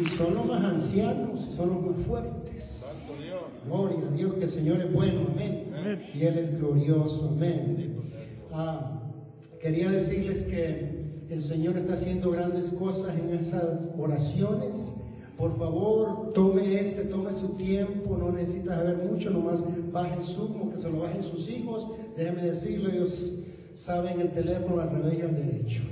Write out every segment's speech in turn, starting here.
Y son los más ancianos, y son los más fuertes. Gloria a Dios, que el Señor es bueno, amén. Y Él es glorioso, amén. Ah, quería decirles que el Señor está haciendo grandes cosas en esas oraciones. Por favor, tome ese, tome su tiempo, no necesita saber mucho, nomás baje Zoom, que se lo bajen sus hijos. Déjeme decirle, ellos saben el teléfono al revés y al derecho.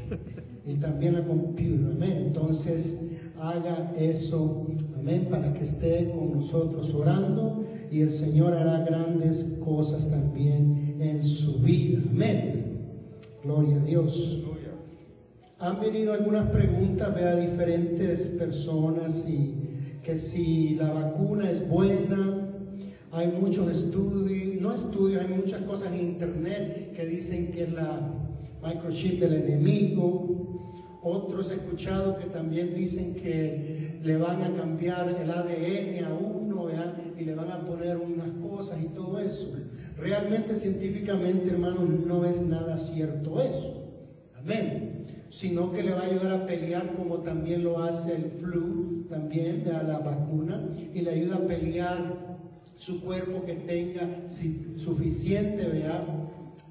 Y también la computadora, amén. Entonces, haga eso, amén, para que esté con nosotros orando y el Señor hará grandes cosas también en su vida, amén. Gloria a Dios. Han venido algunas preguntas, vea, diferentes personas y que si la vacuna es buena, hay muchos estudios, no estudios, hay muchas cosas en internet que dicen que es la microchip del enemigo. Otros he escuchado que también dicen que le van a cambiar el ADN a uno y le van a poner unas cosas y todo eso. Realmente científicamente, hermanos, no es nada cierto eso. Amén. Sino que le va a ayudar a pelear como también lo hace el flu, también a la vacuna, y le ayuda a pelear su cuerpo que tenga suficiente ¿vea?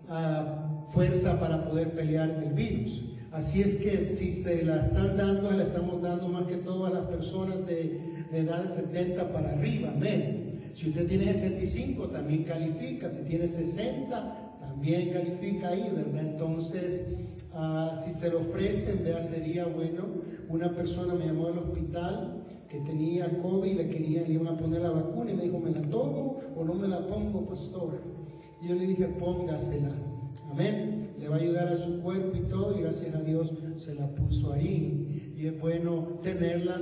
Ah, fuerza para poder pelear el virus. Así es que si se la están dando, la estamos dando más que todo a las personas de, edad de 70 para arriba. Amén. Si usted tiene 65, también califica. Si tiene 60, también califica ahí, ¿verdad? Entonces, ah, si se lo ofrecen, vea, sería bueno. Una persona me llamó al hospital que tenía COVID, le querían, le a poner la vacuna y me dijo, ¿me la tomo o no me la pongo, pastor? Y yo le dije, póngasela. Amén. Le va a ayudar a su cuerpo y todo, y gracias a Dios se la puso ahí. Y es bueno tenerla.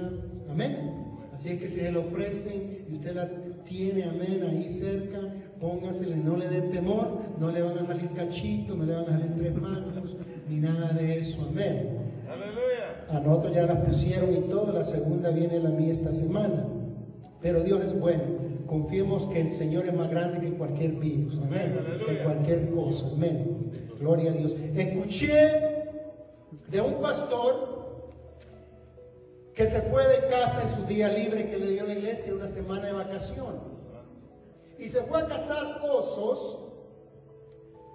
Amén. Así es que si se la ofrecen y usted la tiene, amén, ahí cerca, póngasela, no le dé temor, no le van a salir cachitos, no le van a salir tres manos, ni nada de eso, amén. Aleluya. A nosotros ya las pusieron y todo, la segunda viene la mía esta semana. Pero Dios es bueno. Confiemos que el Señor es más grande que cualquier virus, amén, que cualquier cosa, amén. Gloria a Dios. Escuché de un pastor que se fue de casa en su día libre que le dio la iglesia una semana de vacación. Y se fue a cazar osos.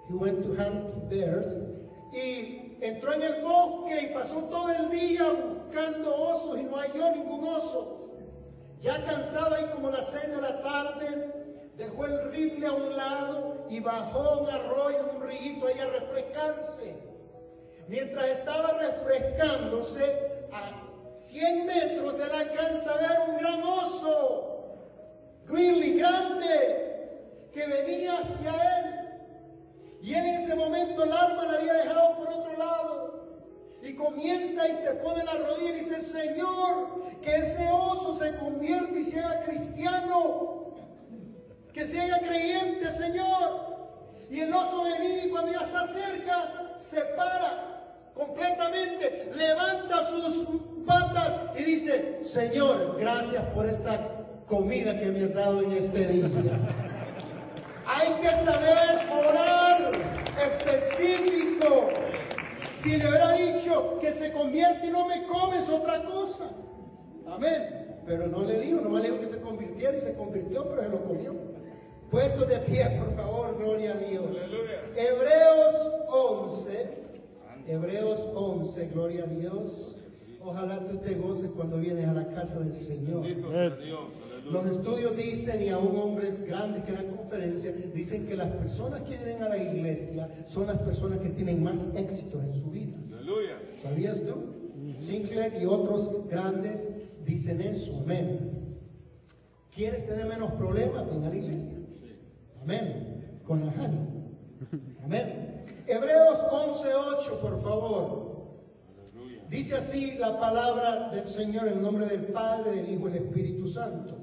He went to hunt bears. Y entró en el bosque y pasó todo el día buscando osos y no halló ningún oso. Ya cansado ahí como las seis de la tarde, dejó el rifle a un lado y bajó un arroyo, un riguito ahí a refrescarse. Mientras estaba refrescándose, a 100 metros se le alcanza a ver un gran oso, grizzly grande, que venía hacia él. Y en ese momento el arma la había dejado por otro lado. Y comienza y se pone la rodilla y dice, Señor, que ese oso se convierta y se cristiano. Que se haga creyente, Señor. Y el oso venía y cuando ya está cerca, se para completamente, levanta sus patas y dice, Señor, gracias por esta comida que me has dado en este día. Hay que saber orar específico si le hubiera dicho que se convierte y no me comes otra cosa. Amén. Pero no le digo, nomás le digo que se convirtiera y se convirtió, pero se lo comió. Puesto de pie, por favor, gloria a Dios. Hebreos 11. Hebreos 11, gloria a Dios. Ojalá tú te goces cuando vienes a la casa del Señor. Los estudios dicen, y aún hombres grandes que dan conferencias, dicen que las personas que vienen a la iglesia son las personas que tienen más éxito en su vida. ¿Sabías tú? Sinclair y otros grandes dicen eso. Amén. ¿Quieres tener menos problemas? Ven a la iglesia. Amén. Con la Hani. Amén. Hebreos 11.8, por favor. Dice así la palabra del Señor en nombre del Padre, del Hijo y del Espíritu Santo.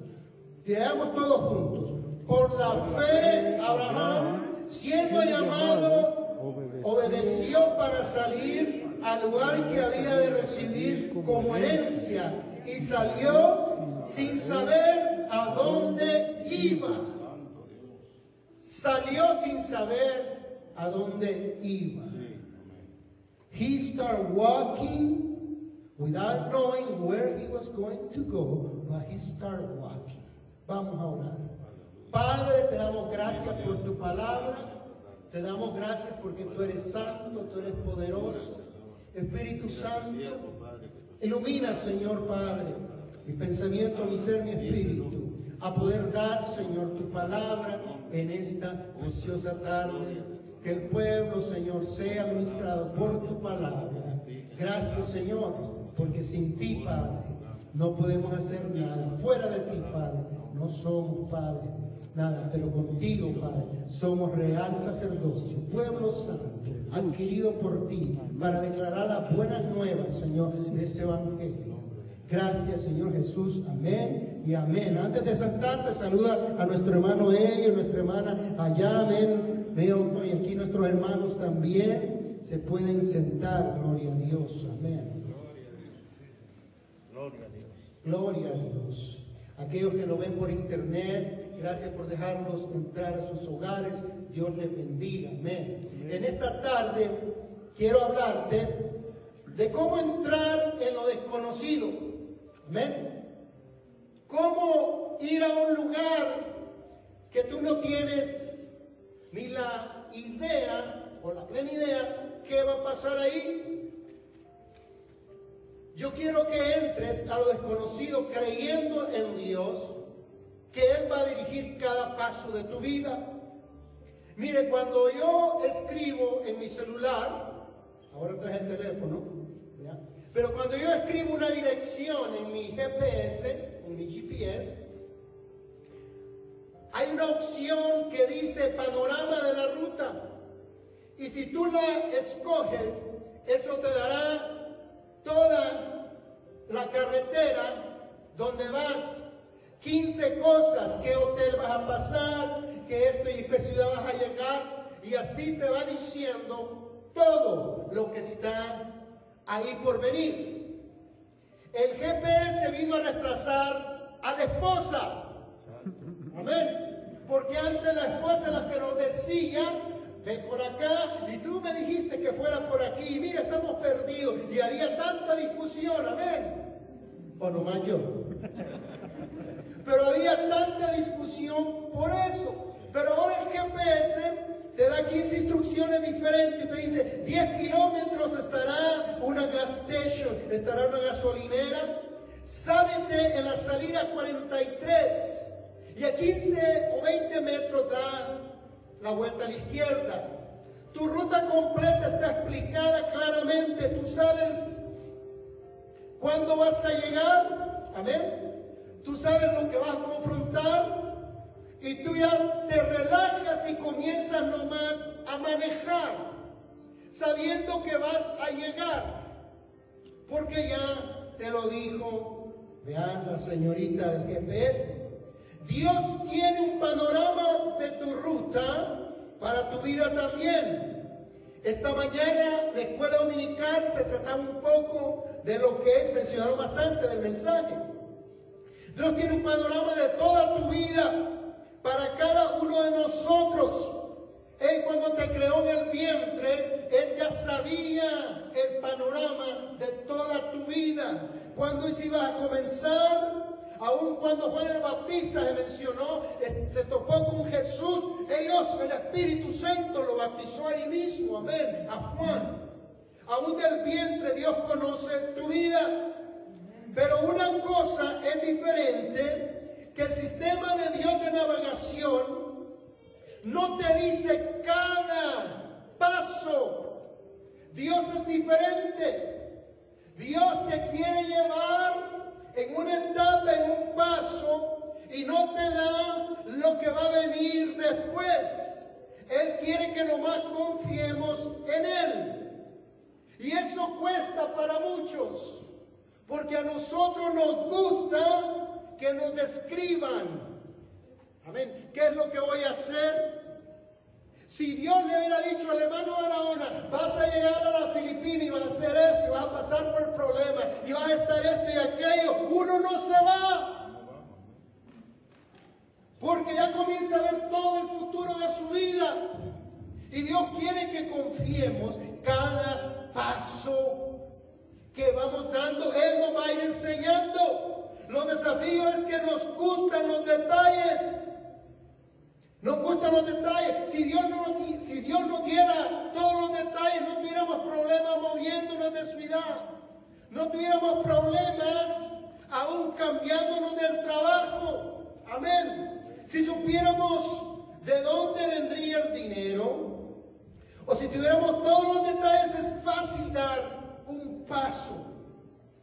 Leamos todos juntos. Por la fe, Abraham, siendo llamado, obedeció para salir al lugar que había de recibir como herencia y salió sin saber a dónde iba. Salió sin saber a dónde iba. He started walking without knowing where he was going to go, but he started walking. Vamos a orar. Padre, te damos gracias por tu palabra. Te damos gracias porque tú eres santo, tú eres poderoso. Espíritu Santo, ilumina, Señor Padre, mi pensamiento, mi ser, mi espíritu, a poder dar, Señor, tu palabra en esta preciosa tarde. Que el pueblo, Señor, sea ministrado por tu palabra. Gracias, Señor, porque sin ti, Padre, no podemos hacer nada. Fuera de ti, Padre, no somos, Padre, nada. Pero contigo, Padre, somos real sacerdocio, pueblo santo, adquirido por ti, para declarar las buenas nuevas, Señor, de este Evangelio. Gracias, Señor Jesús. Amén y amén. Antes de saltar, saluda a nuestro hermano Elio, nuestra hermana allá. Amén Veo y aquí nuestros hermanos también se pueden sentar. Gloria a Dios. Amén. Gloria a Dios. Gloria a Dios. Aquellos que lo ven por internet, gracias por dejarnos entrar a sus hogares. Dios les bendiga. Amén. En esta tarde quiero hablarte de cómo entrar en lo desconocido. Amén. Cómo ir a un lugar que tú no tienes ni la idea o la plena idea qué va a pasar ahí. Yo quiero que entres a lo desconocido creyendo en Dios, que Él va a dirigir cada paso de tu vida. Mire, cuando yo escribo en mi celular, ahora traje el teléfono, pero cuando yo escribo una dirección en mi GPS, GPS, hay una opción que dice panorama de la ruta. Y si tú la escoges, eso te dará toda la carretera donde vas, 15 cosas, qué hotel vas a pasar, qué esto y qué ciudad vas a llegar, y así te va diciendo todo lo que está ahí por venir. El GPS vino a reemplazar a la esposa. Amén. Porque antes la esposa la que nos decía, ven por acá, y tú me dijiste que fuera por aquí, y mira, estamos perdidos, y había tanta discusión, amén. O nomás yo. Pero había tanta discusión por eso. Pero ahora el GPS te da 15 instrucciones diferentes, te dice 10 kilómetros estará una gas station, estará una gasolinera, sálete en la salida 43 y a 15 o 20 metros da la vuelta a la izquierda. Tu ruta completa está explicada claramente. Tú sabes cuándo vas a llegar. Amén. Tú sabes lo que vas a confrontar. Y tú ya te relajas y comienzas nomás a manejar. Sabiendo que vas a llegar. Porque ya te lo dijo, vean la señorita del GPS. Dios tiene un panorama de tu ruta para tu vida también. Esta mañana la escuela dominical se trataba un poco de lo que es mencionado bastante del mensaje. Dios tiene un panorama de toda tu vida para cada uno de nosotros. Él cuando te creó en el vientre, Él ya sabía el panorama de toda tu vida. Cuando ibas a comenzar, Aún cuando Juan el Bautista se mencionó, se topó con Jesús, ellos, el Espíritu Santo lo bautizó ahí mismo, amén, a Juan. Aún del vientre Dios conoce tu vida. Pero una cosa es diferente, que el sistema de Dios de navegación no te dice cada paso. Dios es diferente. Dios te quiere llevar en una etapa, en un paso, y no te da lo que va a venir después. Él quiere que nomás confiemos en Él. Y eso cuesta para muchos, porque a nosotros nos gusta que nos describan. Amén. ¿Qué es lo que voy a hacer? Si Dios le hubiera dicho al hermano Barahona, vas a llegar a la Filipina y vas a hacer esto, y vas a pasar por el problema, y vas a estar esto y aquello, uno no se va. Porque ya comienza a ver todo el futuro de su vida. Y Dios quiere que confiemos cada paso que vamos dando, Él nos va a ir enseñando. Los desafíos es que nos gustan los detalles. Nos gustan los detalles. Si Dios, no, si Dios nos diera todos los detalles, no tuviéramos problemas moviéndonos de ciudad. No tuviéramos problemas aún cambiándonos del trabajo. Amén. Si supiéramos de dónde vendría el dinero, o si tuviéramos todos los detalles, es fácil dar un paso,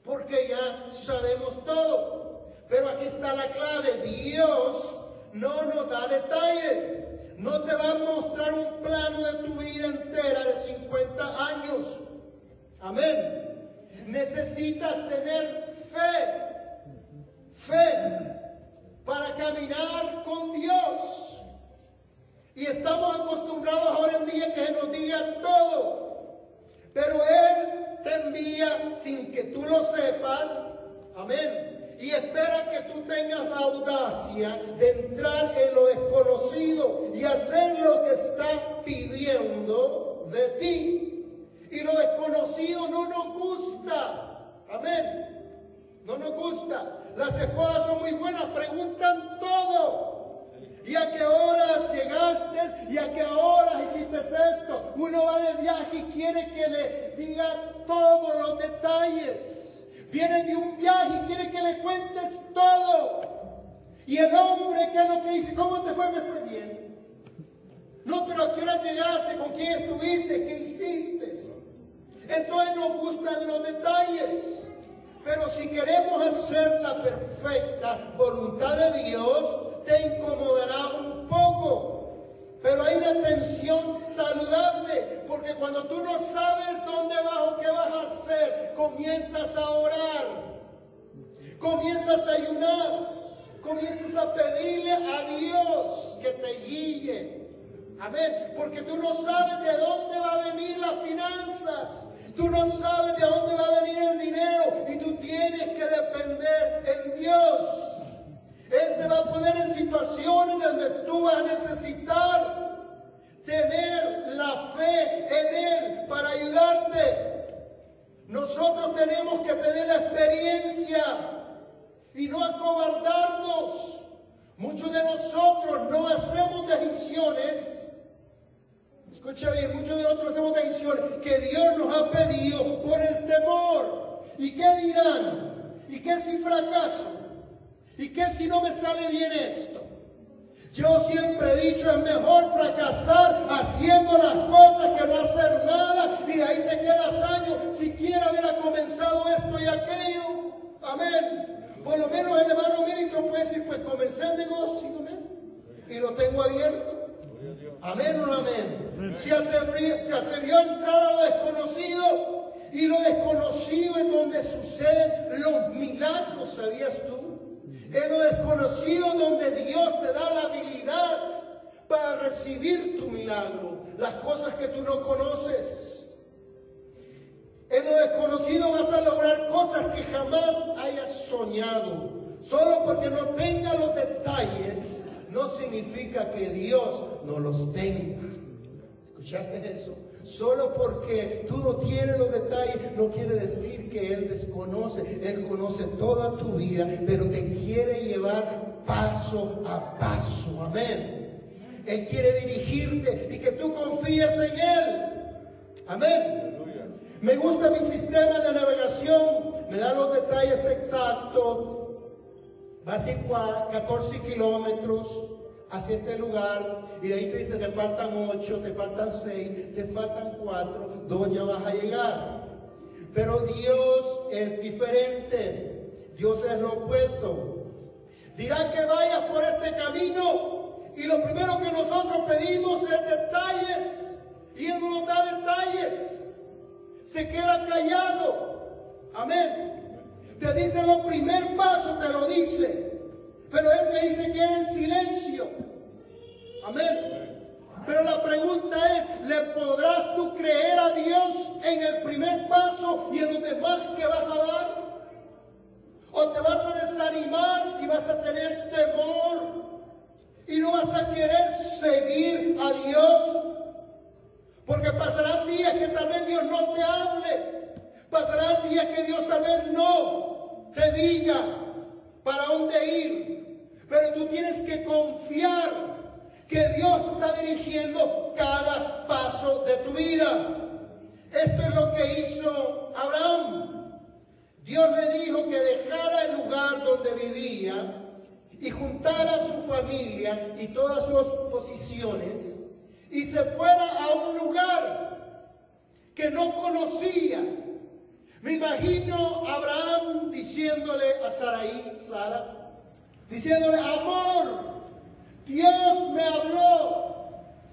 porque ya sabemos todo. Pero aquí está la clave, Dios no nos da detalles. No te va a mostrar un plano de tu vida entera de 50 años. Amén. Necesitas tener fe. Fe para caminar con Dios. Y estamos acostumbrados ahora en día que se nos diga todo. Pero Él te envía sin que tú lo sepas. Amén y espera que tú tengas la audacia de entrar en lo desconocido y hacer lo que está pidiendo de ti. Y lo desconocido no nos gusta. Amén. No nos gusta. Las esposas son muy buenas, preguntan todo. ¿Y a qué horas llegaste? ¿Y a qué horas hiciste esto? Uno va de viaje y quiere que le diga todos los detalles. Viene de un viaje y quiere que le cuentes todo. Y el hombre, ¿qué es lo que dice? ¿Cómo te fue? Me fue bien. No, pero ¿a qué hora llegaste? ¿Con quién estuviste? ¿Qué hiciste? Entonces nos gustan los detalles. Pero si queremos hacer la perfecta voluntad de Dios, te incomodará un poco. Pero hay una tensión saludable, porque cuando tú no sabes dónde vas o qué vas a hacer, comienzas a orar, comienzas a ayunar, comienzas a pedirle a Dios que te guíe. Amén, porque tú no sabes de dónde va a venir las finanzas. Tú no sabes de dónde va a venir el dinero y tú tienes que depender en Dios. Él te va a poner en situaciones donde tú vas a necesitar tener la fe en Él para ayudarte. Nosotros tenemos que tener la experiencia y no acobardarnos. Muchos de nosotros no hacemos decisiones. Escucha bien, muchos de nosotros hacemos decisiones que Dios nos ha pedido por el temor. ¿Y qué dirán? ¿Y qué si fracaso? ¿Y qué si no me sale bien esto? Yo siempre he dicho, es mejor fracasar haciendo las cosas que no hacer nada y de ahí te quedas años siquiera hubiera comenzado esto y aquello. Amén. Por lo menos el hermano Milton puede decir, pues comencé el negocio, amén. Y lo tengo abierto. Amén o no amén. Se atrevió, se atrevió a entrar a lo desconocido. Y lo desconocido es donde suceden los milagros, ¿sabías tú? En lo desconocido donde Dios te da la habilidad para recibir tu milagro, las cosas que tú no conoces. En lo desconocido vas a lograr cosas que jamás hayas soñado. Solo porque no tenga los detalles no significa que Dios no los tenga. ¿Escuchaste eso? Solo porque tú no tienes los detalles no quiere decir que Él desconoce. Él conoce toda tu vida, pero te quiere llevar paso a paso. Amén. Él quiere dirigirte y que tú confíes en Él. Amén. Me gusta mi sistema de navegación. Me da los detalles exactos. Va a ser 14 kilómetros hacia este lugar y de ahí te dice, te faltan ocho, te faltan seis, te faltan cuatro, dos ya vas a llegar. Pero Dios es diferente, Dios es lo opuesto. Dirá que vayas por este camino y lo primero que nosotros pedimos es detalles y Él no nos da detalles. Se queda callado. Amén. Te dice lo primer paso, te lo dice. Pero Él se dice que en silencio. Amén. Pero la pregunta es, ¿le podrás tú creer a Dios en el primer paso y en los demás que vas a dar? ¿O te vas a desanimar y vas a tener temor y no vas a querer seguir a Dios? Porque pasarán días que tal vez Dios no te hable. Pasarán días que Dios tal vez no te diga para dónde ir, pero tú tienes que confiar que Dios está dirigiendo cada paso de tu vida. Esto es lo que hizo Abraham. Dios le dijo que dejara el lugar donde vivía y juntara a su familia y todas sus posiciones y se fuera a un lugar que no conocía. Me imagino a Abraham diciéndole a Saraí, Sara, diciéndole, amor, Dios me habló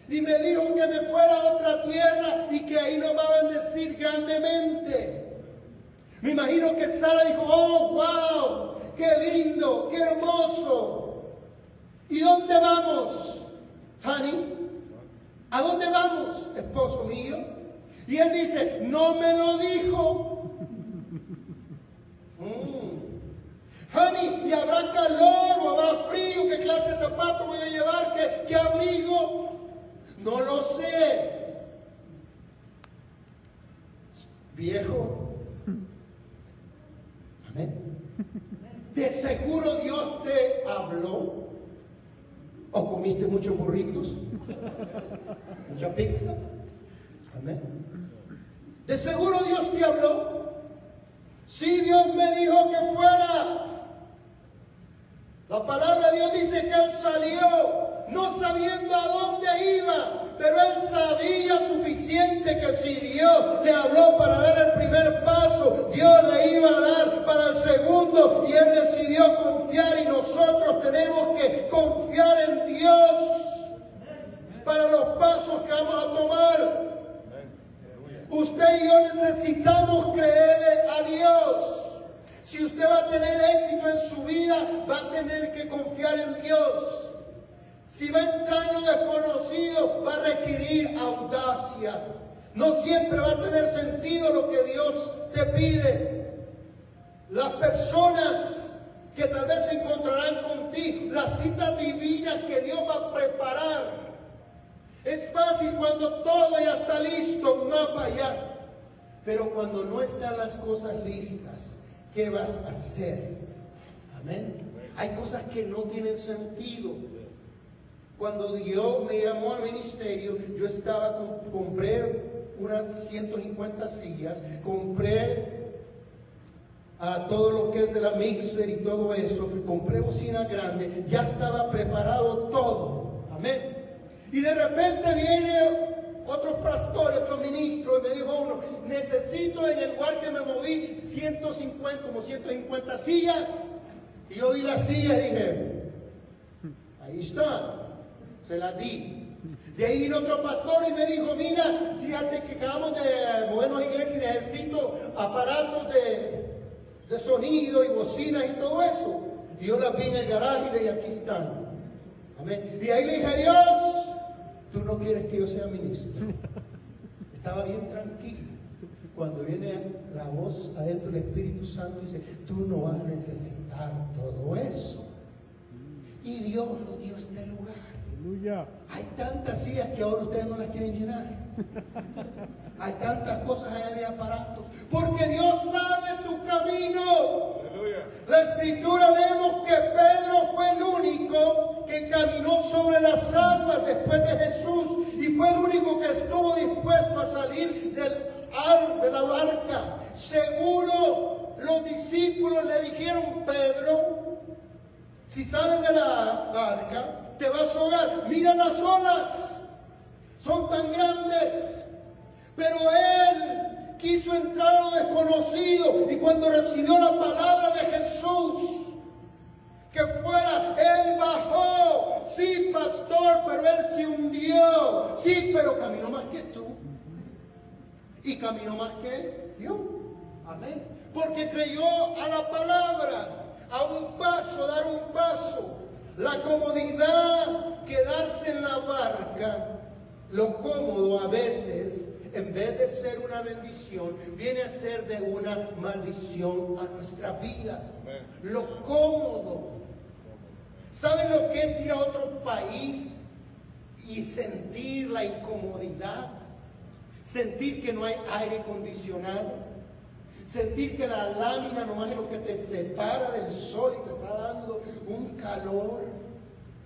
y me dijo que me fuera a otra tierra y que ahí nos va a bendecir grandemente. Me imagino que Sara dijo, oh, wow, qué lindo, qué hermoso. ¿Y dónde vamos, honey? ¿A dónde vamos, esposo mío? Y él dice, no me lo dijo. Mm. ¿Y habrá calor o habrá frío? ¿Qué clase de zapato voy a llevar? ¿Qué, qué abrigo? No lo sé. Viejo. Amén. De seguro Dios te habló. ¿O comiste muchos burritos? ¿Mucha pizza? Amén. De seguro Dios te habló. Si Dios me dijo que fuera. La palabra de Dios dice que Él salió no sabiendo a dónde iba, pero él sabía suficiente que si Dios le habló para dar el primer paso, Dios le iba a dar para el segundo y él decidió confiar y nosotros tenemos que confiar en Dios para los pasos que vamos a tomar. Usted y yo necesitamos creerle a Dios. Si usted va a tener éxito en su vida, va a tener que confiar en Dios. Si va a entrar en lo desconocido, va a requerir audacia. No siempre va a tener sentido lo que Dios te pide. Las personas que tal vez se encontrarán contigo, la cita divina que Dios va a preparar. Es fácil cuando todo ya está listo, un mapa ya. Pero cuando no están las cosas listas, ¿qué vas a hacer? Amén. Hay cosas que no tienen sentido. Cuando Dios me llamó al ministerio, yo estaba, compré unas 150 sillas, compré a ah, todo lo que es de la mixer y todo eso, compré bocina grande, ya estaba preparado todo. Amén. Y de repente viene otro pastor, otro ministro, y me dijo uno, necesito en el lugar que me moví 150, como 150 sillas. Y yo vi las sillas y dije, ahí está se las di. De ahí vino otro pastor y me dijo, mira, fíjate que acabamos de movernos a iglesia y necesito aparatos de, de sonido y bocinas y todo eso. Y yo las vi en el garaje y aquí están. Amén. Y ahí le dije, Dios, tú no quieres que yo sea ministro. Estaba bien tranquilo. Cuando viene la voz adentro del Espíritu Santo dice, tú no vas a necesitar todo eso. Y Dios lo dio este lugar. Hay tantas sillas que ahora ustedes no las quieren llenar. Hay tantas cosas allá de aparatos. Porque Dios sabe tu camino. La escritura leemos que Pedro fue el único que caminó sobre las aguas después de Jesús y fue el único que estuvo dispuesto a salir del, de la barca. Seguro los discípulos le dijeron, Pedro, si sales de la barca, te vas a ahogar. Mira las olas, son tan grandes. Pero él quiso entrar a lo desconocido y cuando recibió la palabra de Jesús, que fuera, él bajó. Sí, pastor, pero él se hundió. Sí, pero caminó más que tú. Y caminó más que yo. Amén. Porque creyó a la palabra, a un paso, dar un paso. La comodidad, quedarse en la barca, lo cómodo a veces, en vez de ser una bendición, viene a ser de una maldición a nuestras vidas. Lo cómodo. ¿Saben lo que es ir a otro país y sentir la incomodidad? Sentir que no hay aire acondicionado. Sentir que la lámina nomás es lo que te separa del sol y te está dando un calor.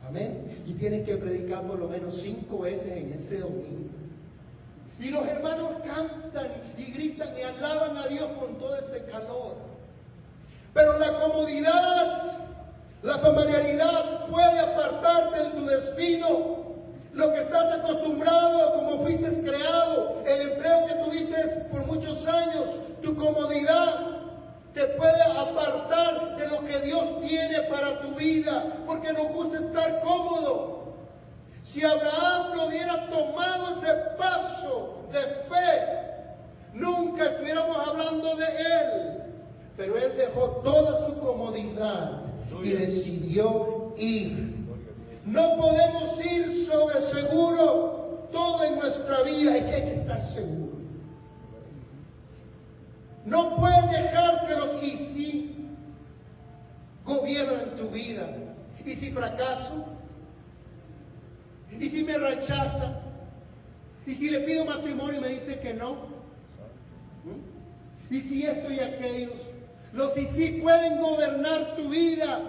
Amén. Y tienes que predicar por lo menos cinco veces en ese domingo. Y los hermanos cantan y gritan y alaban a Dios con todo ese calor. Pero la comodidad, la familiaridad puede apartarte de tu destino. Lo que estás acostumbrado, como fuiste creado, el empleo que tuviste por muchos años, tu comodidad, te puede apartar de lo que Dios tiene para tu vida, porque nos gusta estar cómodo. Si Abraham no hubiera tomado ese paso de fe, nunca estuviéramos hablando de él. Pero él dejó toda su comodidad y decidió ir. No podemos ir sobre seguro todo en nuestra vida, es que hay que estar seguro. No puedes dejar que los y si gobiernan tu vida. Y si fracaso, y si me rechaza, y si le pido matrimonio y me dice que no, ¿Mm? y si esto y aquellos, los y si pueden gobernar tu vida.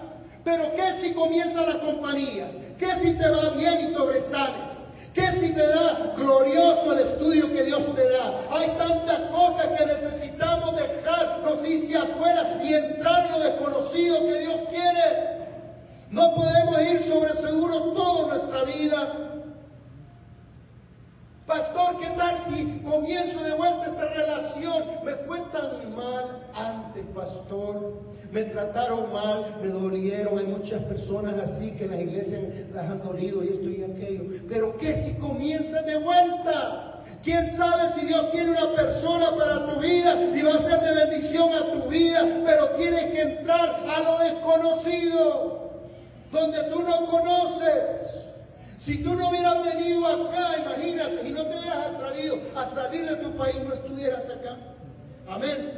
Pero ¿qué si comienza la compañía? ¿Qué si te va bien y sobresales? ¿Qué si te da glorioso el estudio que Dios te da? Hay tantas cosas que necesitamos dejarnos irse afuera y entrar en lo desconocido que Dios quiere. No podemos ir sobre seguro toda nuestra vida. Pastor, ¿qué tal si comienzo de vuelta esta relación? Me fue tan mal antes, pastor. Me trataron mal, me dolieron. Hay muchas personas así que en las iglesias las han dolido y esto y aquello. Pero ¿qué si comienza de vuelta? ¿Quién sabe si Dios tiene una persona para tu vida y va a ser de bendición a tu vida? Pero tienes que entrar a lo desconocido, donde tú no conoces. Si tú no hubieras venido acá, imagínate, y no te hubieras atrevido a salir de tu país, no estuvieras acá. Amén.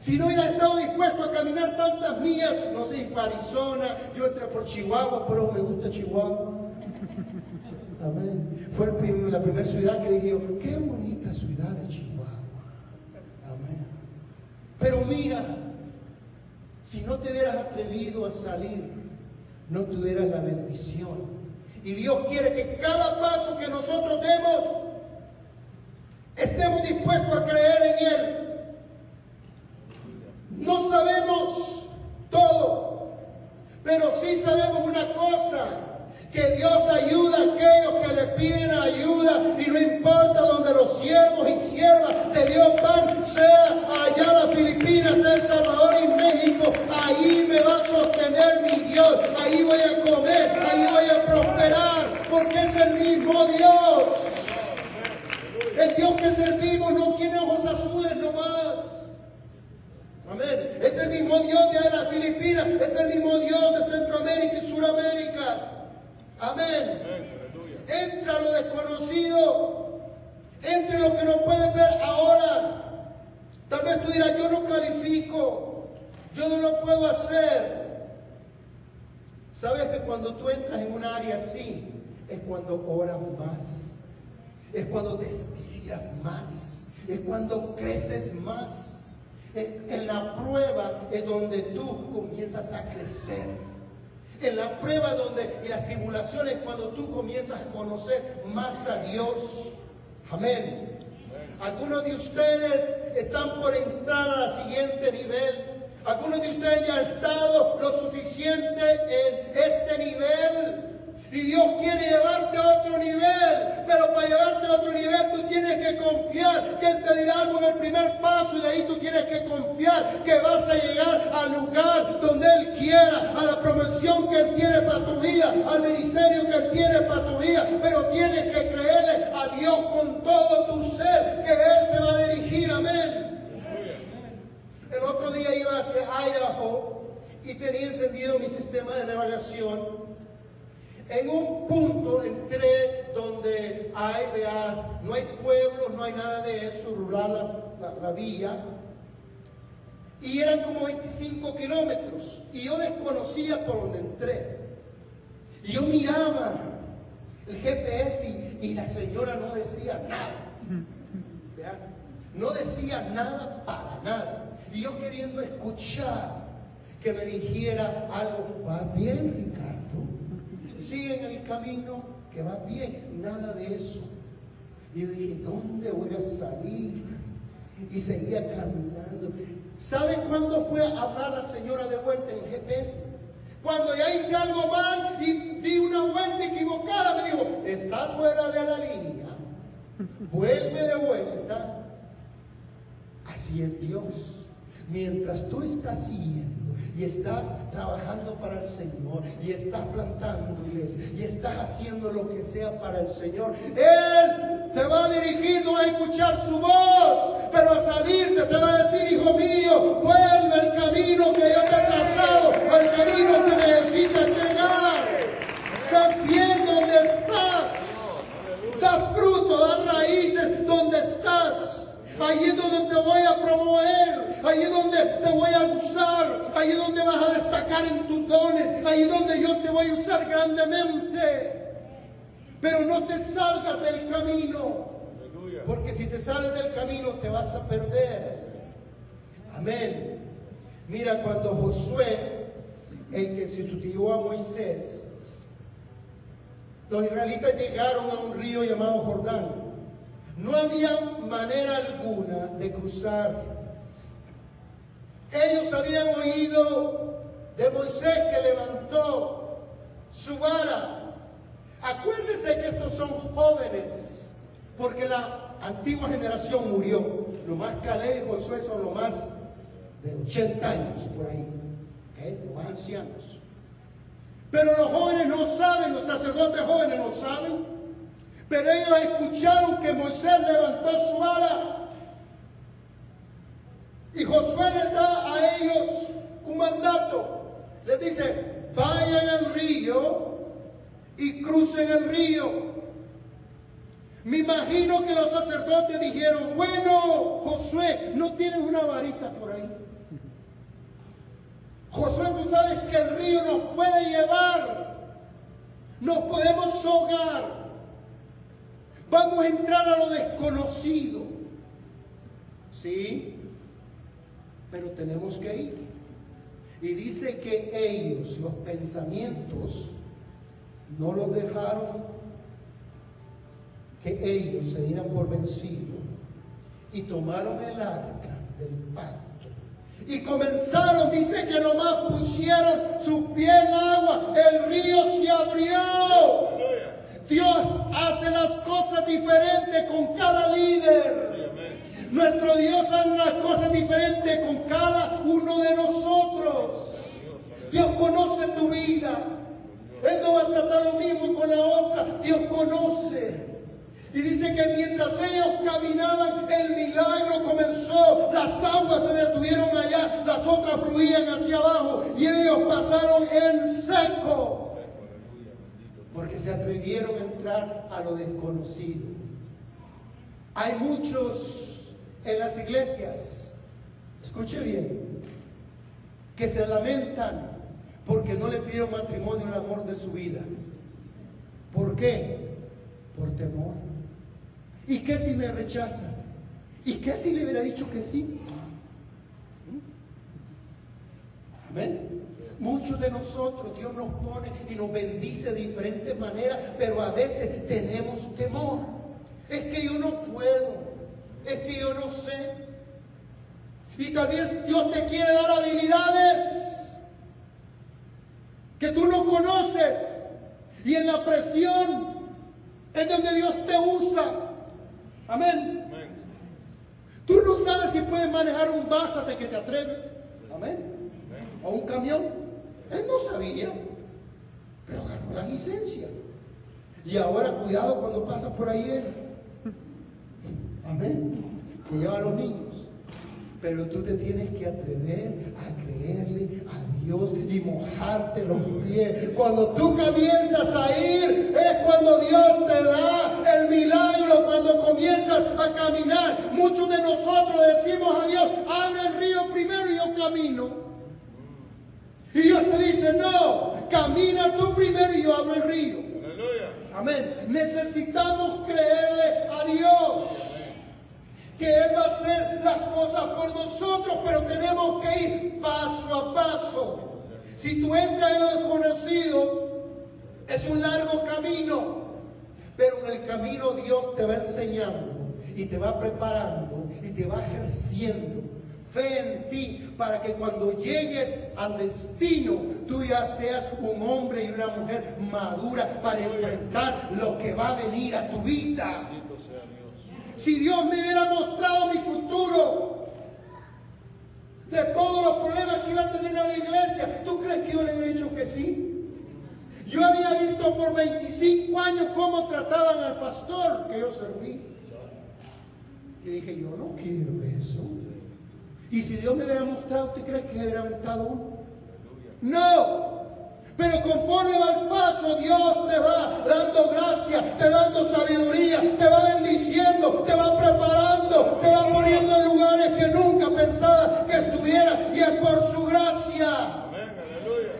Si no hubieras estado dispuesto a caminar tantas millas, no sé, en Arizona, yo entré por Chihuahua, pero me gusta Chihuahua. Amén. Fue la primera ciudad que dije qué bonita ciudad de Chihuahua. Amén. Pero mira, si no te hubieras atrevido a salir, no tuvieras la bendición y Dios quiere que cada paso que nosotros demos estemos dispuestos a creer en Él. No sabemos todo, pero sí sabemos una cosa, que Dios ayuda a aquellos que le piden ayuda y no importa donde los siervos y siervas de Dios van, sea allá las Filipinas, El Salvador tiene ojos azules nomás. Amén. Es el mismo Dios de las Filipinas, es el mismo Dios de Centroamérica y Suramérica. Amén. Entra lo desconocido. Entre lo que no puedes ver ahora. Tal vez tú dirás, yo no califico. Yo no lo puedo hacer. ¿Sabes que cuando tú entras en un área así, es cuando oras más? Es cuando te estiras más. Es cuando creces más. En la prueba es donde tú comienzas a crecer. En la prueba donde, y las tribulaciones, cuando tú comienzas a conocer más a Dios. Amén. Algunos de ustedes están por entrar a la siguiente nivel. Algunos de ustedes ya han estado lo suficiente en este nivel. Y Dios quiere llevarte a otro nivel. Pero para llevarte a otro nivel tú tienes que confiar que Él te dirá algo en el primer paso. Y de ahí tú tienes que confiar que vas a llegar al lugar donde Él quiera. A la promoción que Él tiene para tu vida. Al ministerio que Él tiene para tu vida. Pero tienes que creerle a Dios con todo tu ser. Que Él te va a dirigir. Amén. El otro día iba hacia Idaho y tenía encendido mi sistema de navegación en un punto entré donde hay, vea, no hay pueblos, no hay nada de eso, rural la, vía. Y eran como 25 kilómetros. Y yo desconocía por donde entré. Y yo miraba el GPS y, la señora no decía nada. No decía nada para nada. Y yo queriendo escuchar que me dijera algo, va bien Ricardo, sigue en el camino que va bien, nada de eso. Y yo dije, ¿dónde voy a salir? Y seguía caminando. ¿Sabe cuándo fue a hablar la señora de vuelta en GPS? Cuando ya hice algo mal y di una vuelta equivocada, me dijo, estás fuera de la línea, vuelve de vuelta. Así es Dios. Mientras tú estás siguiendo y estás trabajando para el Señor y estás plantando iglesia y estás haciendo lo que sea para el Señor, Él te va dirigiendo a escuchar su voz, pero a salirte te va a decir, hijo mío, vuelve al camino que yo te he trazado, al camino que necesitas llegar. Sé fiel donde estás. Da fruto, da raíces donde estás. Ahí es donde te voy a promover. Ahí es donde te voy a usar. Ahí es donde vas a destacar en tus dones. Ahí es donde yo te voy a usar grandemente. Pero no te salgas del camino. Porque si te sales del camino te vas a perder. Amén. Mira cuando Josué, el que sustituyó a Moisés, los israelitas llegaron a un río llamado Jordán. No había manera alguna de cruzar. Ellos habían oído de Moisés que levantó su vara. Acuérdense que estos son jóvenes, porque la antigua generación murió. Lo más Caleb y Josué son los más de 80 años por ahí, los más ancianos. Pero los jóvenes no saben, los sacerdotes jóvenes no saben pero ellos escucharon que Moisés levantó su vara. Y Josué les da a ellos un mandato. Les dice, vayan al río y crucen el río. Me imagino que los sacerdotes dijeron, bueno, Josué, ¿no tienes una varita por ahí? Josué, tú sabes que el río nos puede llevar, nos podemos ahogar. Vamos a entrar a lo desconocido. Sí, pero tenemos que ir. Y dice que ellos, los pensamientos, no los dejaron que ellos se dieran por vencidos y tomaron el arca del pacto. Y comenzaron, dice que nomás pusieron su pie en agua, el río se abrió. Dios hace las cosas diferentes con cada líder. Nuestro Dios hace las cosas diferentes con cada uno de nosotros. Dios conoce tu vida. Él no va a tratar lo mismo con la otra. Dios conoce. Y dice que mientras ellos caminaban, el milagro comenzó. Las aguas se detuvieron allá, las otras fluían hacia abajo y ellos pasaron en seco porque se atrevieron a entrar a lo desconocido. Hay muchos en las iglesias, escuche bien, que se lamentan porque no le pidieron matrimonio el amor de su vida. ¿Por qué? Por temor. ¿Y qué si me rechaza? ¿Y qué si le hubiera dicho que sí? ¿Mm? Amén. Muchos de nosotros Dios nos pone y nos bendice de diferentes maneras, pero a veces tenemos temor. Es que yo no puedo, es que yo no sé. Y tal vez Dios te quiere dar habilidades que tú no conoces. Y en la presión es donde Dios te usa. Amén. Tú no sabes si puedes manejar un vaso que te atreves. Amén. O un camión. Él no sabía, pero ganó la licencia. Y ahora cuidado cuando pasa por ahí él. Amén. Que lleva a los niños. Pero tú te tienes que atrever a creerle a Dios y mojarte los pies. Cuando tú comienzas a ir, es cuando Dios te da el milagro. Cuando comienzas a caminar. Muchos de nosotros decimos a Dios, abre el río primero y yo camino. Y Dios te dice, no, camina tú primero y yo abro el río. Amén. Necesitamos creerle a Dios. que Él va a hacer las cosas por nosotros, pero tenemos que ir paso a paso. Si tú entras en lo desconocido, es un largo camino, pero en el camino Dios te va enseñando y te va preparando y te va ejerciendo fe en ti para que cuando llegues al destino tú ya seas un hombre y una mujer madura para enfrentar lo que va a venir a tu vida. Si Dios me hubiera mostrado mi futuro, de todos los problemas que iba a tener en la iglesia, ¿tú crees que yo le hubiera dicho que sí? Yo había visto por 25 años cómo trataban al pastor que yo serví. Y dije, yo no quiero eso. Y si Dios me hubiera mostrado, ¿tú crees que hubiera aventado uno? No. Pero conforme va el paso, Dios te va dando gracia, te dando sabiduría, te va bendiciendo, te va preparando, te va poniendo en lugares que nunca pensaba que estuviera y es por su gracia.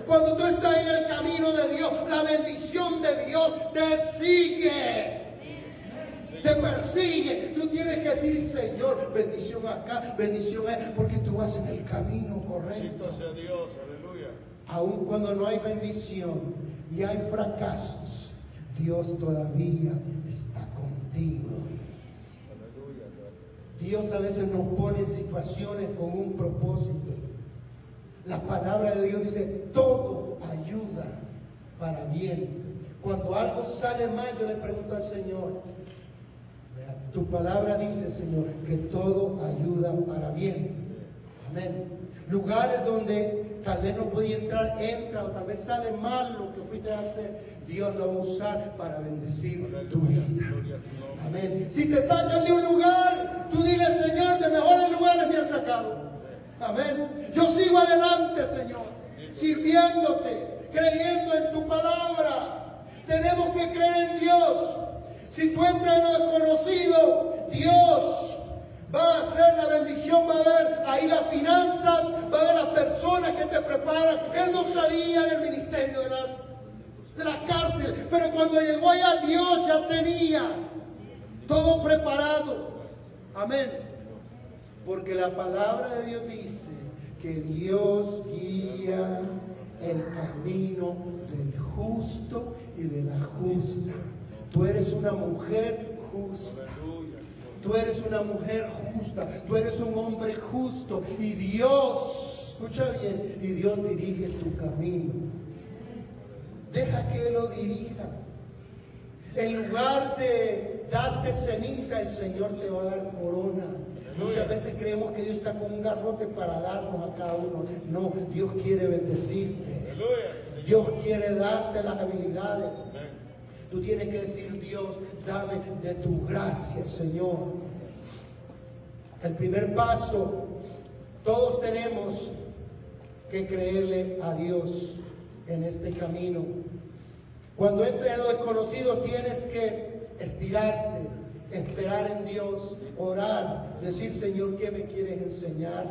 Cuando tú estás en el camino de Dios, la bendición de Dios te sigue te persigue. Tú tienes que decir, Señor, bendición acá, bendición es porque tú vas en el camino correcto. Sea Dios, aleluya. Aun cuando no hay bendición y hay fracasos, Dios todavía está contigo. Dios a veces nos pone en situaciones con un propósito. La palabra de Dios dice, todo ayuda para bien. Cuando algo sale mal, yo le pregunto al Señor, tu palabra dice, Señor, que todo ayuda para bien. Amén. Lugares donde tal vez no podía entrar, entra, o tal vez sale mal lo que fuiste a hacer, Dios lo va a usar para bendecir tu vida. Amén. Si te sacan de un lugar, tú dile, Señor, de mejores lugares me han sacado. Amén. Yo sigo adelante, Señor, sirviéndote, creyendo en tu palabra. Tenemos que creer en Dios. Si tú entras en desconocido, Dios va a hacer la bendición, va a haber ahí las finanzas, va a haber las personas que te preparan. Él no sabía del ministerio de las, de las cárceles, pero cuando llegó allá Dios ya tenía todo preparado. Amén. Porque la palabra de Dios dice que Dios guía el camino del justo y de la justa. Tú eres una mujer justa. Tú eres una mujer justa. Tú eres un hombre justo. Y Dios, escucha bien, y Dios dirige tu camino. Deja que Él lo dirija. En lugar de darte ceniza, el Señor te va a dar corona. Muchas veces creemos que Dios está con un garrote para darnos a cada uno. No, Dios quiere bendecirte. Dios quiere darte las habilidades. Tú tienes que decir, Dios, dame de tu gracia, Señor. El primer paso, todos tenemos que creerle a Dios en este camino. Cuando entres en lo desconocido tienes que estirarte, esperar en Dios, orar, decir, Señor, ¿qué me quieres enseñar?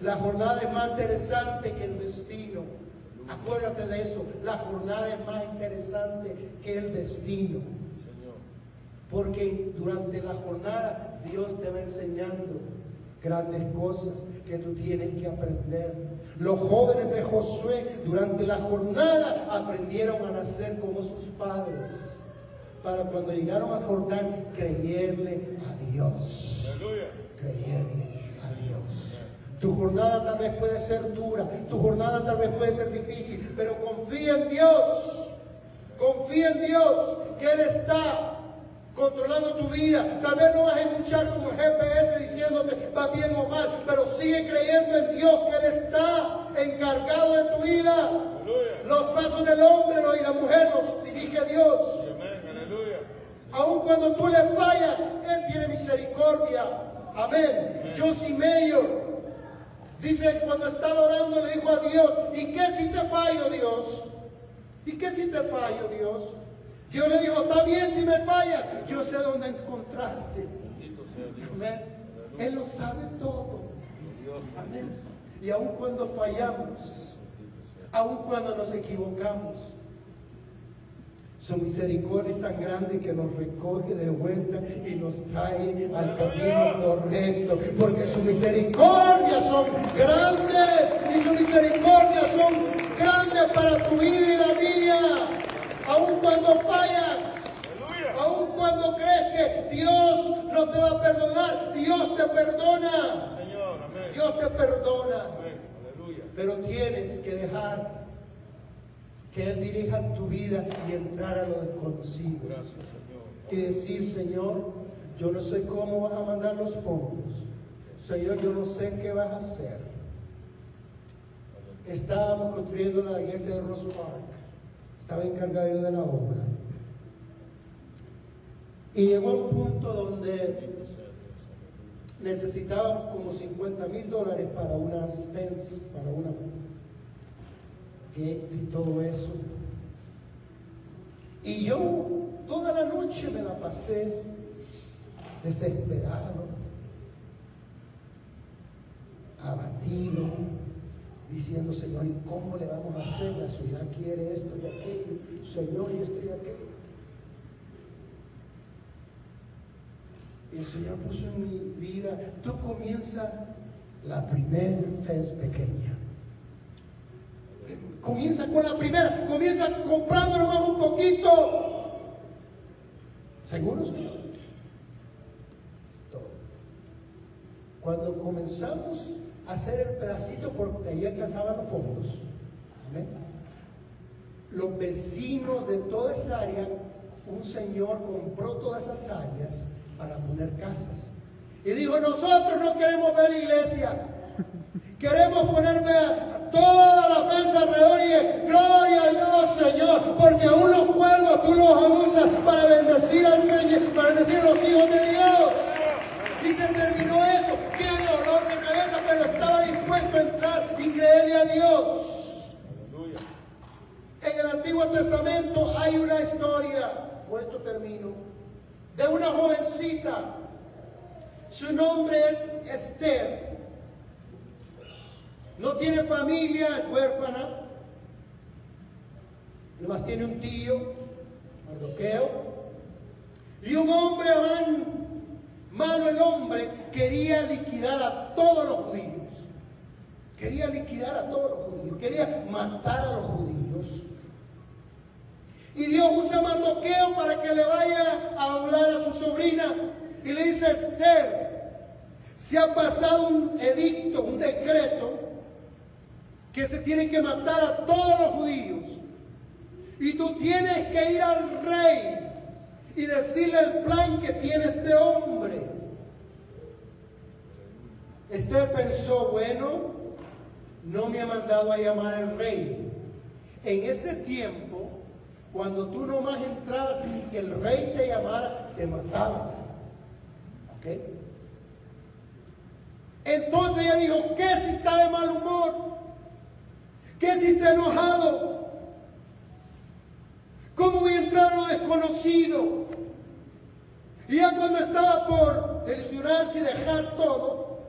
La jornada es más interesante que el destino. Acuérdate de eso. La jornada es más interesante que el destino. Porque durante la jornada Dios te va enseñando grandes cosas que tú tienes que aprender. Los jóvenes de Josué durante la jornada aprendieron a nacer como sus padres. Para cuando llegaron a Jordán, creerle a Dios. Creerle tu jornada tal vez puede ser dura, tu jornada tal vez puede ser difícil, pero confía en Dios. Confía en Dios, que Él está controlando tu vida. Tal vez no vas a escuchar como GPS diciéndote va bien o mal, pero sigue creyendo en Dios, que Él está encargado de tu vida. Los pasos del hombre y la mujer los dirige Dios. Aun cuando tú le fallas, Él tiene misericordia. Amén. Josie Mayor Dice, cuando estaba orando le dijo a Dios, ¿y qué si te fallo Dios? ¿Y qué si te fallo Dios? Dios le dijo, está bien si me falla, yo sé dónde encontrarte. Amén. Él lo sabe todo. Amén. Y aun cuando fallamos, aun cuando nos equivocamos, Su misericordia es tan grande que nos recoge de vuelta y nos trae al camino correcto. Porque su misericordia son grandes y su misericordia son grandes para tu vida y la mía. Aun cuando fallas, aun cuando crees que Dios no te va a perdonar, Dios te perdona. Dios te perdona. Pero tienes que dejar que Él dirija tu vida y entrar a lo desconocido. Y decir, Señor, yo no sé cómo vas a mandar los fondos. Señor, yo no sé qué vas a hacer. Estábamos construyendo la iglesia de Rosso Park. Estaba encargado yo de la obra. Y llegó un punto donde necesitábamos como 50 mil dólares para unas fence, para una que si todo eso. Y yo toda la noche me la pasé desesperado, abatido, diciendo, Señor, ¿y cómo le vamos a hacer? La ciudad quiere esto y aquello, Señor, y esto y aquello. Y el Señor puso en mi vida, tú comienzas la primera vez pequeña. Comienza con la primera, comienza comprando nomás un poquito. ¿Seguros? Cuando comenzamos a hacer el pedacito, porque ahí alcanzaban los fondos, los vecinos de toda esa área, un señor compró todas esas áreas para poner casas. Y dijo, nosotros no queremos ver iglesia. Queremos ponerme toda la alrededor y gloria a Dios, Señor, porque aún los cuervos tú los abusas para bendecir al Señor, para bendecir a los hijos de Dios. Y se terminó eso. Qué dolor de cabeza, pero estaba dispuesto a entrar y creerle a Dios. En el Antiguo Testamento hay una historia, con esto termino, de una jovencita. Su nombre es Esther. No tiene familia, es huérfana. Además tiene un tío, Mardoqueo. Y un hombre, malo el hombre, quería liquidar a todos los judíos. Quería liquidar a todos los judíos. Quería matar a los judíos. Y Dios usa a Mardoqueo para que le vaya a hablar a su sobrina. Y le dice, Esther, se ha pasado un edicto, un decreto, que se tiene que matar a todos los judíos. Y tú tienes que ir al rey y decirle el plan que tiene este hombre. Esther pensó, bueno, no me ha mandado a llamar al rey. En ese tiempo, cuando tú nomás entrabas sin que el rey te llamara, te mataban. ¿Ok? Entonces ella dijo, ¿qué si está de mal humor? ¿Qué si está enojado? ¿Cómo voy a entrar a lo desconocido? Y ya cuando estaba por delicionarse y dejar todo,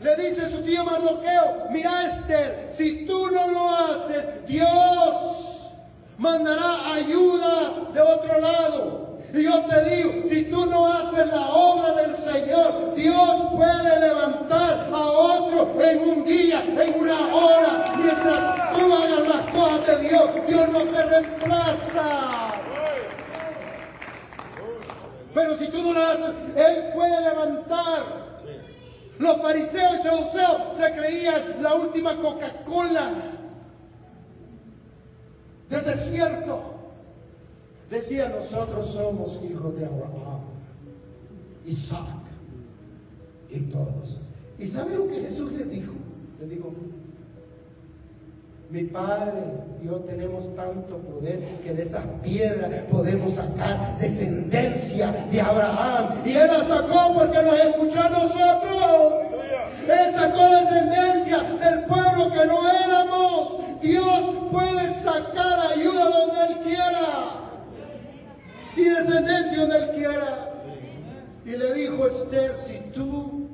le dice a su tío Mardoqueo, mira Esther, si tú no lo haces, Dios mandará ayuda de otro lado. Y yo te digo, si tú no haces la obra del Señor, Dios puede levantar a otro en un día, en una hora, mientras tú hagas las cosas de Dios. Dios no te reemplaza. Pero si tú no lo haces, Él puede levantar. Los fariseos y saduceos se creían la última Coca-Cola del desierto. Decía, nosotros somos hijos de Abraham, Isaac y todos. ¿Y sabe lo que Jesús le dijo? Le dijo, mi Padre yo tenemos tanto poder que de esas piedras podemos sacar descendencia de Abraham. Y Él la sacó porque nos escuchó a nosotros. Él sacó descendencia del pueblo que no éramos. Dios puede sacar ayuda donde Él y descendencia donde Él quiera. Y le dijo Esther, si tú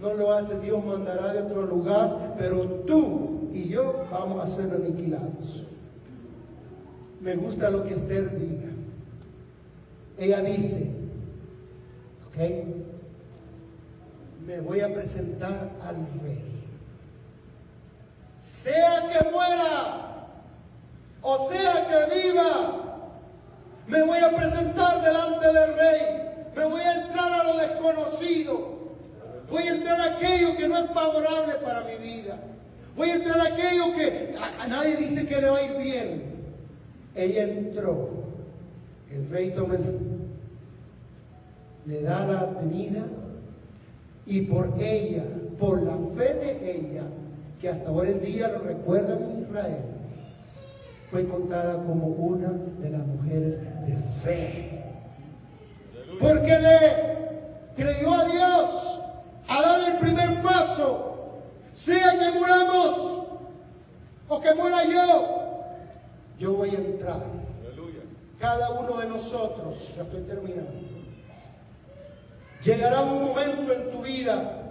no lo haces, Dios mandará de otro lugar, pero tú y yo vamos a ser aniquilados. me gusta lo que Esther diga. Ella dice, ok, me voy a presentar al rey. Sea que muera o sea que viva, me voy a presentar delante del rey. Me voy a entrar a lo desconocido. Voy a entrar a aquello que no es favorable para mi vida. Voy a entrar a aquello que a, nadie dice que le va a ir bien. Ella entró. El rey toma le da la venida y por ella, por la fe de ella, que hasta hoy en día lo recuerdan en Israel, fue contada como una de las mujeres de fe. Porque le creyó a Dios a dar el primer paso, sea que muramos o que muera yo, yo voy a entrar. Cada uno de nosotros, ya estoy terminando, llegará un momento en tu vida,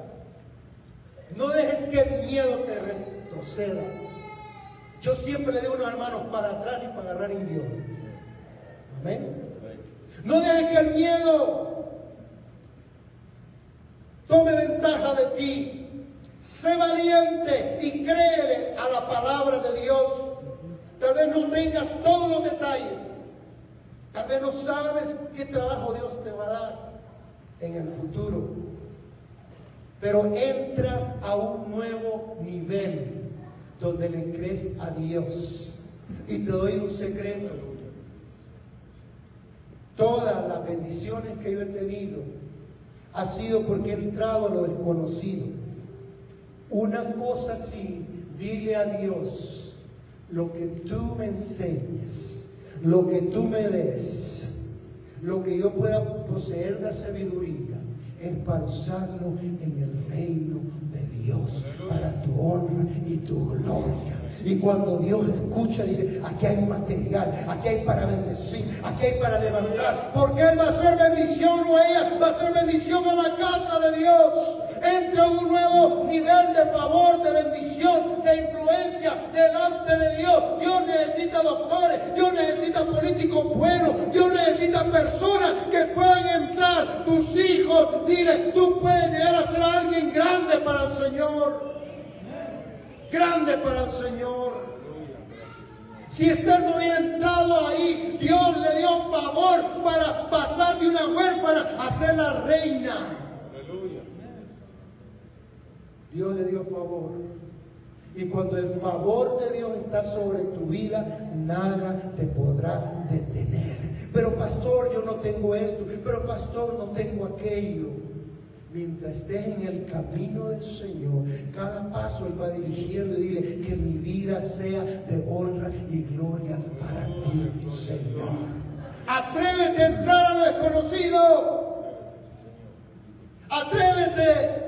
no dejes que el miedo te retroceda. Yo siempre le digo a los hermanos, para atrás y para agarrar en Dios. Amén. No dejes que el miedo tome ventaja de ti. Sé valiente y créele a la palabra de Dios. Tal vez no tengas todos los detalles. Tal vez no sabes qué trabajo Dios te va a dar en el futuro. Pero entra a un nuevo nivel donde le crees a Dios. Y te doy un secreto. Todas las bendiciones que yo he tenido ha sido porque he entrado a lo desconocido. Una cosa sí, dile a Dios, lo que tú me enseñes, lo que tú me des, lo que yo pueda poseer de sabiduría, es para usarlo en el reino de Dios, para tu honra y tu gloria. Y cuando Dios escucha, dice, aquí hay material, aquí hay para bendecir, aquí hay para levantar. Porque Él va a ser bendición o ella va a ser bendición a la casa de Dios. Entra un nuevo nivel de favor, de bendición, de influencia delante de Dios. Dios necesita doctores, Dios necesita políticos buenos, Dios necesita personas que puedan entrar. Tus hijos, dile, tú puedes llegar a ser alguien grande para el Señor grande para el Señor. Si Esther no había entrado ahí, Dios le dio favor para pasar de una huérfana a ser la reina. Dios le dio favor. Y cuando el favor de Dios está sobre tu vida, nada te podrá detener. Pero pastor, yo no tengo esto. Pero pastor, no tengo aquello mientras estés en el camino del Señor, cada paso Él va dirigiendo y dile que mi vida sea de honra y gloria para ti, Señor. Atrévete a entrar a lo desconocido. Atrévete.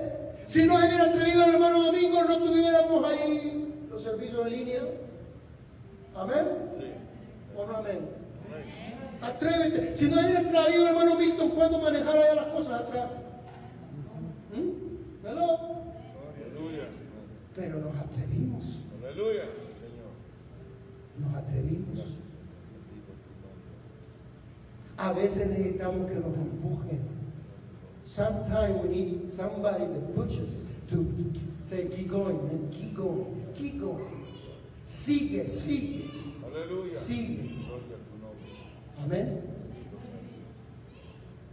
Si no se hubiera atrevido el hermano Domingo, no tuviéramos ahí los servicios de línea. Amén. ¿O no amén? Atrévete. Si no hubiera atrevido el hermano Milton, ¿cuándo manejar allá las cosas atrás? Pero nos atrevimos. Aleluya. Nos atrevimos. A veces necesitamos que nos empujen. Sometimes we need somebody that pushes to say, keep going, man, keep going, keep going. Sigue, sigue. Aleluya. Sigue. Amén.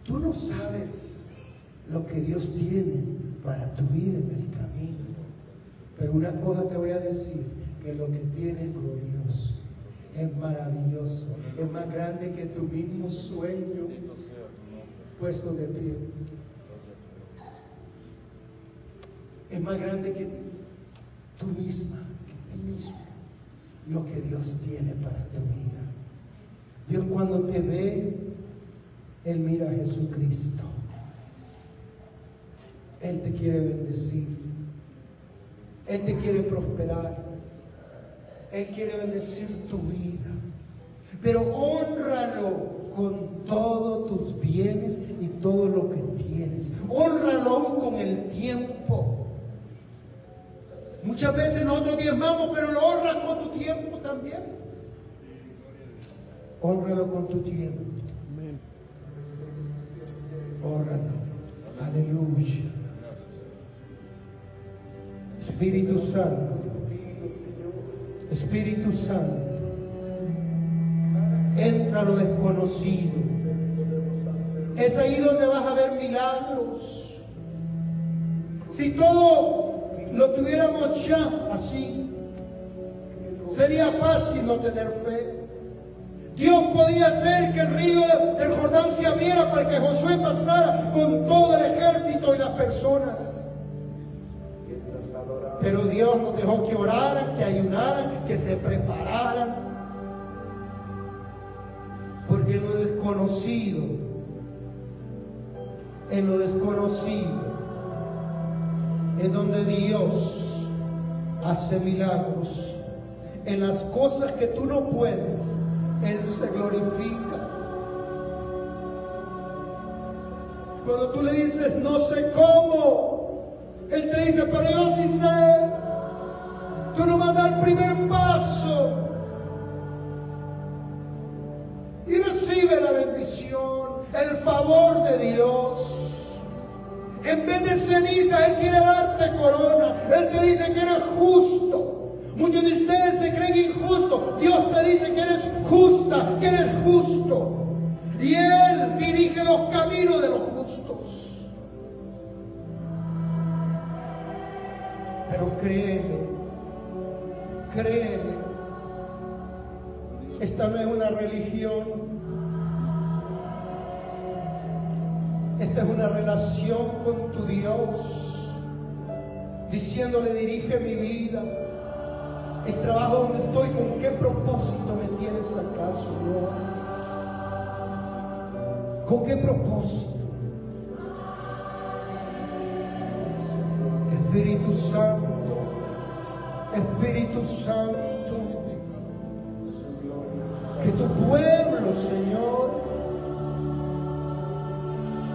Tú no sabes lo que Dios tiene para tu vida en el camino. Pero una cosa te voy a decir, que lo que tiene es glorioso, es maravilloso, es más grande que tu mismo sueño puesto de pie. Es más grande que tú misma, que ti mismo, lo que Dios tiene para tu vida. Dios cuando te ve, Él mira a Jesucristo. Él te quiere bendecir. Él te quiere prosperar. Él quiere bendecir tu vida. Pero honralo con todos tus bienes y todo lo que tienes. Honralo con el tiempo. Muchas veces nosotros diezmamos, pero lo honras con tu tiempo también. Honralo con tu tiempo. Óralo. Aleluya. Espíritu Santo. Espíritu Santo. Entra lo desconocido. Es ahí donde vas a ver milagros. Si todos lo tuviéramos ya así, sería fácil no tener fe. Dios podía hacer que el río del Jordán se abriera para que Josué pasara con todo el ejército y las personas. Pero Dios nos dejó que oraran, que ayunaran, que se prepararan. Porque en lo desconocido, en lo desconocido, es donde Dios hace milagros. En las cosas que tú no puedes, Él se glorifica. Cuando tú le dices, no sé cómo, Él te dice, pero yo sí sé. Tú no vas a dar el primer paso. Y recibe la bendición, el favor de Dios. En vez de ceniza, Él quiere darte una relación con tu Dios, diciéndole, dirige mi vida. El trabajo donde estoy, ¿con qué propósito me tienes acá, Señor? ¿Con qué propósito? Espíritu Santo, Espíritu Santo, que tu pueblo, Señor,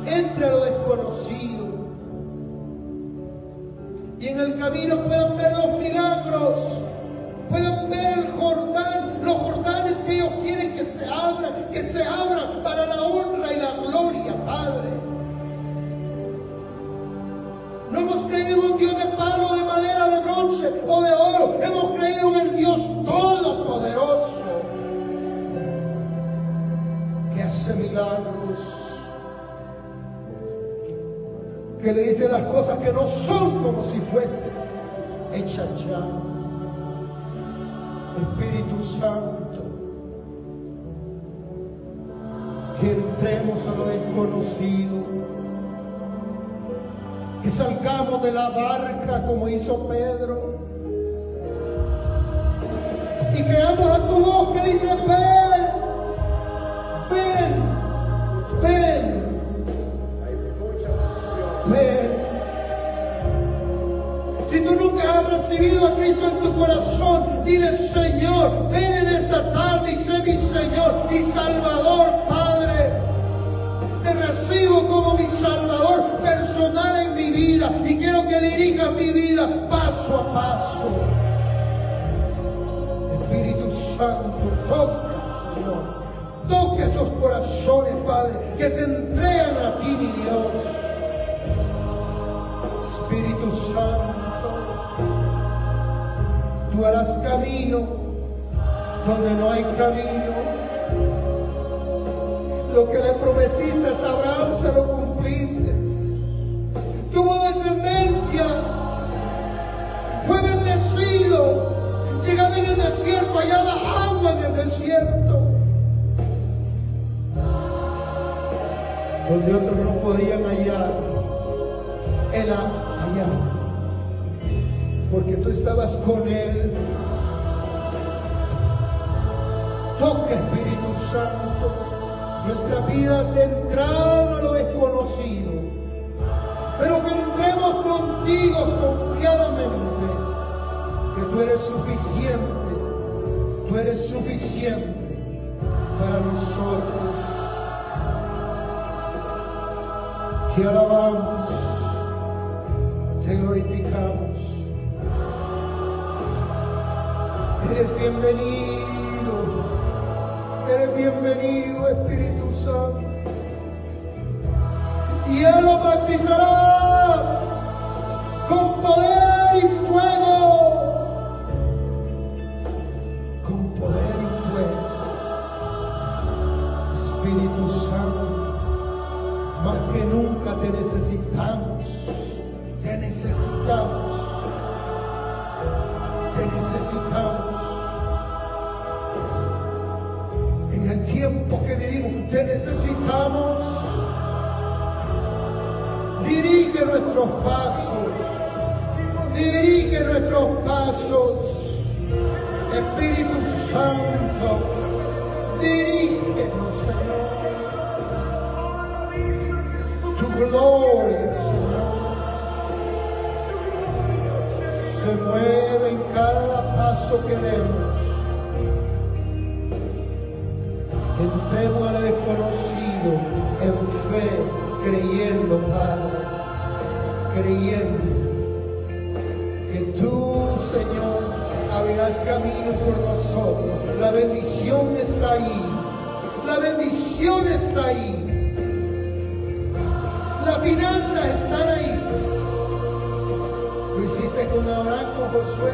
entre lo desconocido. Y en el camino puedan ver los milagros, puedan ver el Jordán, los Jordanes que ellos quieren que se abran, que se abran para la honra y la gloria, Padre. No hemos creído en un Dios de palo, de madera, de bronce o de oro. Hemos creído en el Dios todopoderoso que hace milagros que le dice las cosas que no son como si fuesen hechas ya. Espíritu Santo, que entremos a lo desconocido, que salgamos de la barca como hizo Pedro y creamos a tu voz que dice, ven, tú nunca has recibido a Cristo en tu corazón, dile Señor, ven en esta tarde y sé mi Señor y Salvador, Padre. Te recibo como mi Salvador personal en mi vida y quiero que dirijas mi vida paso a paso. Espíritu Santo, toca, Señor. Toca esos corazones, Padre, que se entregan a ti, mi Dios. Espíritu Santo, tú harás camino donde no hay camino. Lo que le prometiste a Abraham se lo cumpliste. Tuvo descendencia, fue bendecido, llegaba en el desierto, hallaba agua en el desierto. Donde otros no podían hallar, él hallaba. Porque tú estabas con él. Toca Espíritu Santo nuestras vidas de entrar a lo desconocido. Pero que entremos contigo confiadamente. Que tú eres suficiente. Tú eres suficiente para nosotros. Te alabamos. Te glorificamos. Eres bienvenido. Eres bienvenido, Espíritu Santo. Y Él lo bautizará con poder nuestros pasos. Dirige nuestros pasos. Espíritu Santo, dirígenos, Señor. Tu gloria, Señor, se mueve en cada paso que demos. Entremos al desconocido en fe, creyendo, Padre, creyendo que tú, Señor, abrirás camino por nosotros. La bendición está ahí. La bendición está ahí. Las finanzas están ahí. Lo hiciste con Abraham, con Josué.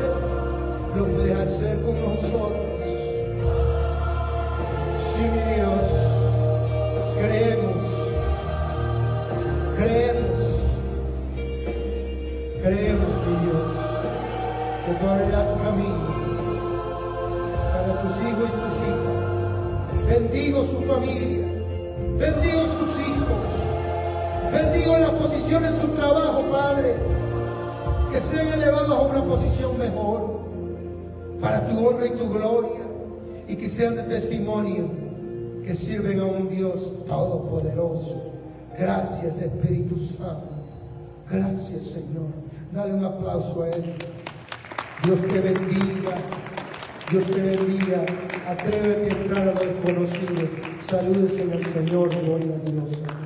Lo puedes hacer con nosotros. Que tú abrirás camino para tus hijos y tus hijas. Bendigo su familia. Bendigo sus hijos. Bendigo la posición en su trabajo, Padre. Que sean elevados a una posición mejor para tu honra y tu gloria. Y que sean de testimonio que sirven a un Dios todopoderoso. Gracias, Espíritu Santo. Gracias, Señor. Dale un aplauso a Él. Dios te bendiga. Dios te bendiga. Atrévete a entrar a los desconocidos. Saludes en el Señor. Gloria a Dios.